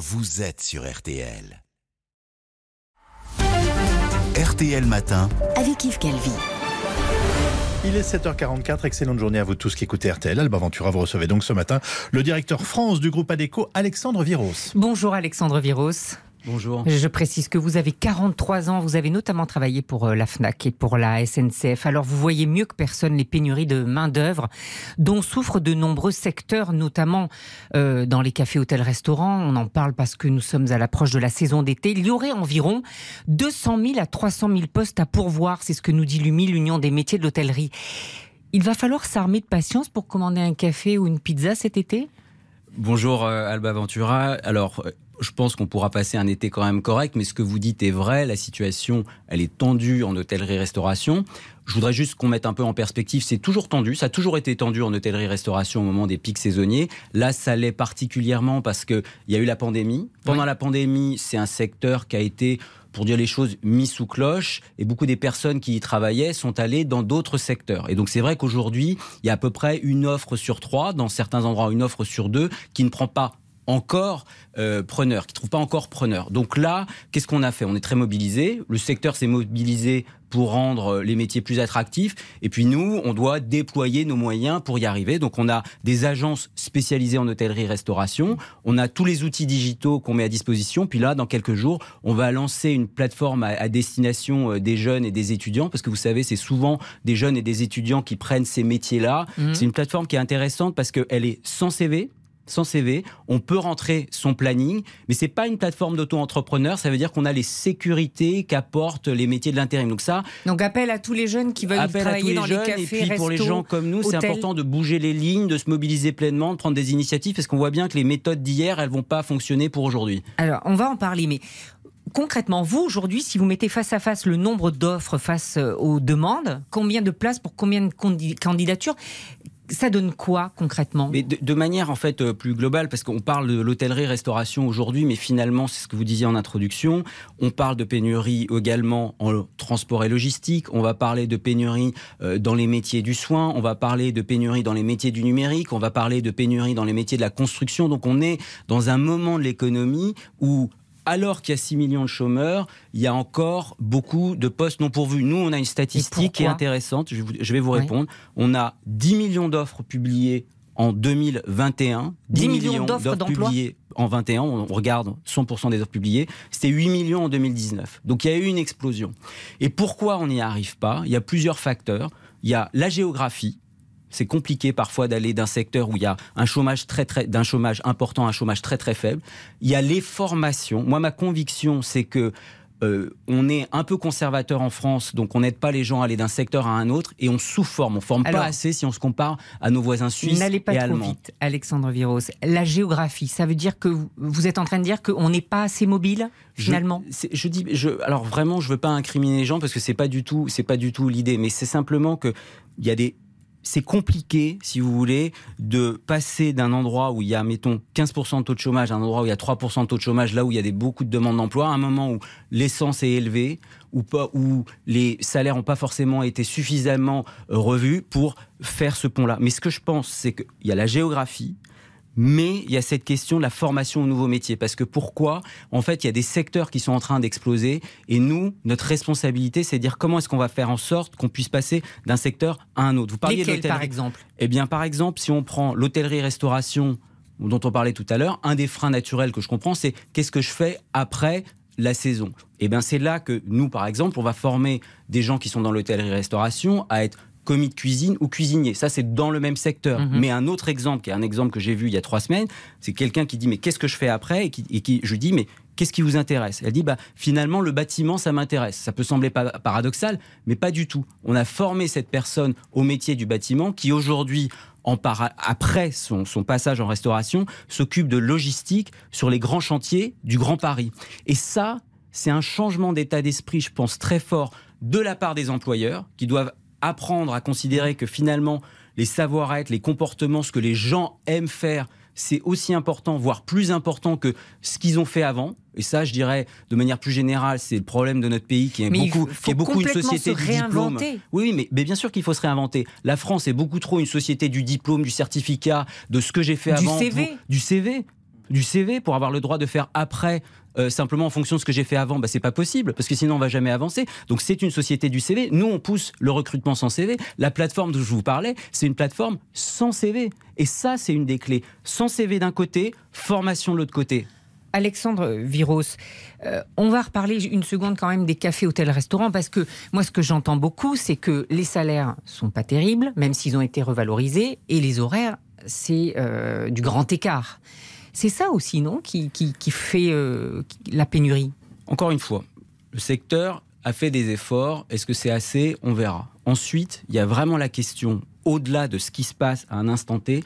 vous êtes sur RTL. RTL Matin. Avec Yves Calvi. Il est 7h44, excellente journée à vous tous qui écoutez RTL. Alba Ventura, vous recevez donc ce matin le directeur France du groupe ADECO, Alexandre Viros. Bonjour Alexandre Viros. Bonjour. Je précise que vous avez 43 ans, vous avez notamment travaillé pour euh, la FNAC et pour la SNCF. Alors vous voyez mieux que personne les pénuries de main-d'œuvre dont souffrent de nombreux secteurs, notamment euh, dans les cafés, hôtels, restaurants. On en parle parce que nous sommes à l'approche de la saison d'été. Il y aurait environ 200 000 à 300 000 postes à pourvoir, c'est ce que nous dit l'UMI, l'Union des métiers de l'hôtellerie. Il va falloir s'armer de patience pour commander un café ou une pizza cet été? Bonjour euh, Alba Ventura. Alors, je pense qu'on pourra passer un été quand même correct, mais ce que vous dites est vrai. La situation, elle est tendue en hôtellerie-restauration. Je voudrais juste qu'on mette un peu en perspective. C'est toujours tendu. Ça a toujours été tendu en hôtellerie-restauration au moment des pics saisonniers. Là, ça l'est particulièrement parce qu'il y a eu la pandémie. Pendant la pandémie, c'est un secteur qui a été pour dire les choses, mis sous cloche et beaucoup des personnes qui y travaillaient sont allées dans d'autres secteurs. Et donc c'est vrai qu'aujourd'hui, il y a à peu près une offre sur trois, dans certains endroits une offre sur deux, qui ne prend pas encore euh, preneur, qui ne trouve pas encore preneur. Donc là, qu'est-ce qu'on a fait? On est très mobilisé. Le secteur s'est mobilisé pour rendre euh, les métiers plus attractifs. Et puis nous, on doit déployer nos moyens pour y arriver. Donc on a des agences spécialisées en hôtellerie-restauration. On a tous les outils digitaux qu'on met à disposition. Puis là, dans quelques jours, on va lancer une plateforme à, destination euh, des jeunes et des étudiants. Parce que vous savez, c'est souvent des jeunes et des étudiants qui prennent ces métiers-là. Mmh. C'est une plateforme qui est intéressante parce qu'elle est sans CV sans CV, on peut rentrer son planning, mais c'est pas une plateforme d'auto-entrepreneur, ça veut dire qu'on a les sécurités qu'apportent les métiers de l'intérim. Donc ça Donc appel à tous les jeunes qui veulent travailler dans les cafés, et puis pour les gens comme nous, c'est important de bouger les lignes, de se mobiliser pleinement, de prendre des initiatives parce qu'on voit bien que les méthodes d'hier, elles vont pas fonctionner pour aujourd'hui. Alors, on va en parler mais concrètement, vous, aujourd'hui, si vous mettez face à face le nombre d'offres face euh, aux demandes, combien de places pour combien de candidatures ça donne quoi concrètement? Mais de, manière en fait euh, plus globale, parce qu'on parle de l'hôtellerie-restauration aujourd'hui, mais finalement, c'est ce que vous disiez en introduction, on parle de pénurie également en transport et logistique, on va parler de pénurie euh, dans les métiers du soin, on va parler de pénurie dans les métiers du numérique, on va parler de pénurie dans les métiers de la construction. Donc on est dans un moment de l'économie où alors qu'il y a 6 millions de chômeurs, il y a encore beaucoup de postes non pourvus. Nous, on a une statistique qui est intéressante, je vais vous répondre. On a 10 millions d'offres publiées en 2021. 10, millions, d'offres publiées en 21, on regarde 100% des offres publiées, c'était 8 millions en 2019. Donc il y a eu une explosion. Et pourquoi on n'y arrive pas? Il y a plusieurs facteurs. Il y a la géographie, c'est compliqué parfois d'aller d'un secteur où il y a un chômage très très d'un chômage important à un chômage très très faible. Il y a les formations. Moi, ma conviction, c'est que euh, on est un peu conservateur en France, donc on n'aide pas les gens à aller d'un secteur à un autre et on sous-forme. On forme pas assez si on se compare à nos voisins suisses N'allez pas trop vite, Alexandre Viros. La géographie, ça veut dire que vous êtes en train de dire qu'on n'est pas assez mobile finalement? Je, dis, je, alors vraiment, je veux pas incriminer les gens parce que c'est pas du tout, c'est pas du tout l'idée, mais c'est simplement que il y a des c'est compliqué, si vous voulez, de passer d'un endroit où il y a, mettons, 15% de taux de chômage à un endroit où il y a 3% de taux de chômage, là où il y a des, beaucoup de demandes d'emploi, à un moment où l'essence est élevée, pas, où les salaires n'ont pas forcément été suffisamment euh, revus pour faire ce pont-là. Mais ce que je pense, c'est qu'il y a la géographie, mais il y a cette question de la formation aux nouveaux métiers. Parce que pourquoi En fait, il y a des secteurs qui sont en train d'exploser. Et nous, notre responsabilité, c'est de dire comment est-ce qu'on va faire en sorte qu'on puisse passer d'un secteur à un autre. Vous parliez Lesquels, par exemple? Eh bien, par exemple, si on prend l'hôtellerie-restauration, dont on parlait tout à l'heure, un des freins naturels que je comprends, c'est qu'est-ce que je fais après la saison? Et eh bien, c'est là que nous, par exemple, on va former des gens qui sont dans l'hôtellerie-restauration à être commis de cuisine ou cuisinier. Ça, c'est dans le même secteur. Mhm. Mais un autre exemple, qui est un exemple que j'ai vu il y a trois semaines, c'est quelqu'un qui dit mais qu'est-ce que je fais après? Et qui, et qui je dis mais qu'est-ce qui vous intéresse? Elle dit bah finalement le bâtiment ça m'intéresse. Ça peut sembler paradoxal, mais pas du tout. On a formé cette personne au métier du bâtiment qui aujourd'hui en après son, son, passage en restauration, s'occupe de logistique sur les grands chantiers du Grand Paris. Et ça, c'est un changement d'état d'esprit, je pense, très fort de la part des employeurs qui doivent apprendre à considérer que finalement, les savoir-être, les comportements, ce que les gens aiment faire, c'est aussi important, voire plus important que ce qu'ils ont fait avant. Et ça, je dirais, de manière plus générale, c'est le problème de notre pays qui est beaucoup, qui est beaucoup une société du diplôme. Oui, mais, mais bien sûr qu'il faut se réinventer. La France est beaucoup trop une société du diplôme, du certificat, de ce que j'ai fait du avant. CV. du CV du CV, pour avoir le droit de faire après euh, simplement en fonction de ce que j'ai fait avant, bah, c'est pas possible parce que sinon on va jamais avancer. Donc c'est une société du CV. Nous on pousse le recrutement sans CV. La plateforme dont je vous parlais, c'est une plateforme sans CV. Et ça c'est une des clés. Sans CV d'un côté, formation de l'autre côté. Alexandre Viros, euh, on va reparler une seconde quand même des cafés, hôtels, restaurants, parce que moi, ce que j'entends beaucoup, c'est que les salaires sont pas terribles, même s'ils ont été revalorisés, et les horaires, c'est euh, du grand écart. C'est ça aussi, non, qui, fait euh, la pénurie? Encore une fois, le secteur a fait des efforts. Est-ce que c'est assez? On verra. Ensuite, il y a vraiment la question, au-delà de ce qui se passe à un instant T,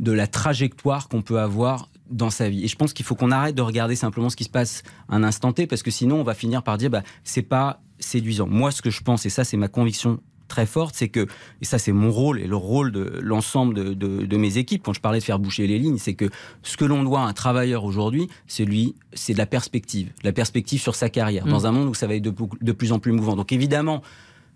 de la trajectoire qu'on peut avoir dans sa vie. Et je pense qu'il faut qu'on arrête de regarder simplement ce qui se passe à un instant T, parce que sinon on va finir par dire bah c'est pas séduisant. Moi, ce que je pense, et ça c'est ma conviction très forte, c'est que, et ça c'est mon rôle et le rôle de l'ensemble de, mes équipes, quand je parlais de faire boucher les lignes, c'est que ce que l'on doit à un travailleur aujourd'hui, c'est lui, c'est de la perspective, la perspective sur sa carrière, dans mm. un monde où ça va être de, de plus en plus mouvant. Donc évidemment,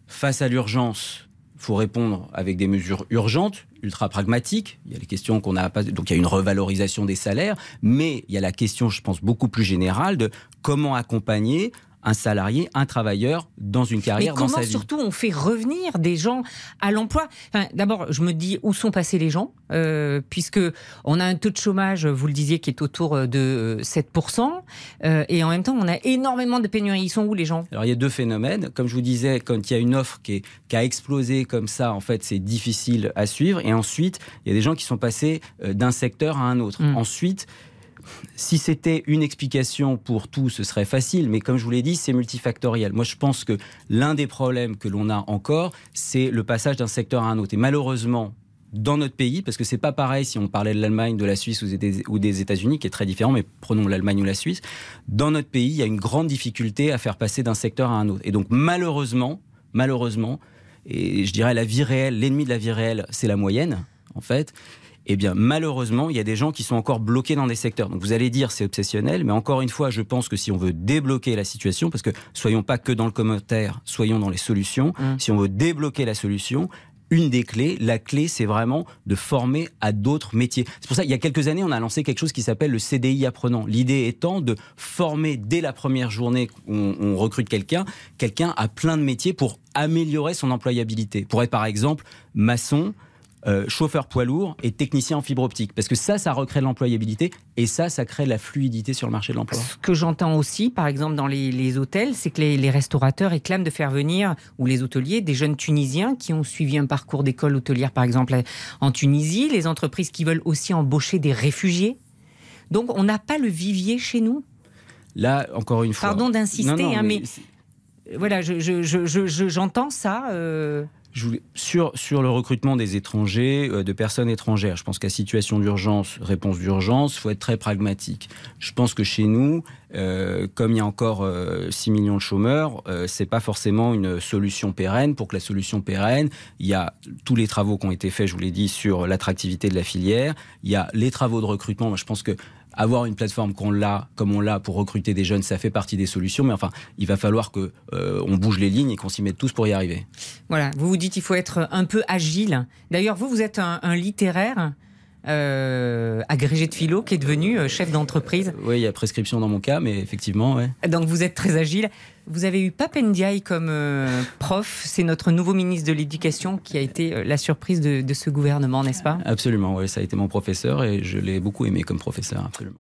face à l'urgence, faut répondre avec des mesures urgentes, ultra pragmatiques. Il y a les questions qu'on n'a pas. Donc il y a une revalorisation des salaires, mais il y a la question, je pense, beaucoup plus générale de comment accompagner un salarié, un travailleur dans une carrière, dans sa vie. surtout on fait revenir des gens à l'emploi? Enfin, D'abord, je me dis où sont passés les gens, euh, puisque on a un taux de chômage, vous le disiez, qui est autour de 7%, euh, et en même temps on a énormément de pénuries. Ils sont où les gens? Alors il y a deux phénomènes. Comme je vous disais, quand il y a une offre qui, a explosé comme ça, en fait c'est difficile à suivre. Et ensuite, il y a des gens qui sont passés euh, d'un secteur à un autre. Mmh. Ensuite, si c'était une explication pour tout, ce serait facile, mais comme je vous l'ai dit, c'est multifactoriel. Moi, je pense que l'un des problèmes que l'on a encore, c'est le passage d'un secteur à un autre. Et malheureusement, dans notre pays, parce que c'est pas pareil si on parlait de l'Allemagne, de la Suisse ou des États-Unis, qui est très différent, mais prenons l'Allemagne ou la Suisse, dans notre pays, il y a une grande difficulté à faire passer d'un secteur à un autre. Et donc, malheureusement, malheureusement, et je dirais la vie réelle, l'ennemi de la vie réelle, c'est la moyenne, en fait eh bien malheureusement, il y a des gens qui sont encore bloqués dans des secteurs. Donc vous allez dire c'est obsessionnel, mais encore une fois, je pense que si on veut débloquer la situation, parce que soyons pas que dans le commentaire, soyons dans les solutions, mmh. si on veut débloquer la solution, une des clés, la clé, c'est vraiment de former à d'autres métiers. C'est pour ça, il y a quelques années, on a lancé quelque chose qui s'appelle le CDI apprenant. L'idée étant de former dès la première journée où on, recrute quelqu'un, quelqu'un à plein de métiers pour améliorer son employabilité. Pour être par exemple maçon, euh, chauffeur poids lourd et technicien en fibre optique. Parce que ça, ça recrée de l'employabilité et ça, ça crée de la fluidité sur le marché de l'emploi. Ce que j'entends aussi, par exemple, dans les, hôtels, c'est que les, restaurateurs réclament de faire venir, ou les hôteliers, des jeunes Tunisiens qui ont suivi un parcours d'école hôtelière, par exemple, en Tunisie, les entreprises qui veulent aussi embaucher des réfugiés. Donc, on n'a pas le vivier chez nous. Là, encore une fois. Pardon d'insister, hein, mais, voilà, j'entends ça. Euh sur, sur le recrutement des étrangers, euh, de personnes étrangères, je pense qu'à situation d'urgence, réponse d'urgence, il faut être très pragmatique. Je pense que chez nous, euh, comme il y a encore 6 euh, millions de chômeurs, c'est pas forcément une solution pérenne. Pour que la solution pérenne, il y a tous les travaux qui ont été faits, je vous l'ai dit, sur l'attractivité de la filière. Il y a les travaux de recrutement. Je pense que avoir une plateforme qu'on l'a, comme on l'a pour recruter des jeunes, ça fait partie des solutions. Mais enfin, il va falloir que euh, on bouge les lignes et qu'on s'y mette tous pour y arriver. Voilà. Vous vous dites qu'il faut être un peu agile. D'ailleurs, vous, vous êtes un, littéraire. Euh, agrégé de philo qui est devenu euh, chef d'entreprise. Oui, il y a prescription dans mon cas, mais effectivement, ouais. Donc vous êtes très agile. Vous avez eu Papendiaï comme prof. C'est notre nouveau ministre de l'Éducation qui a été la surprise de, de ce gouvernement, n'est-ce pas? Absolument, oui. Ça a été mon professeur et je l'ai beaucoup aimé comme professeur, absolument.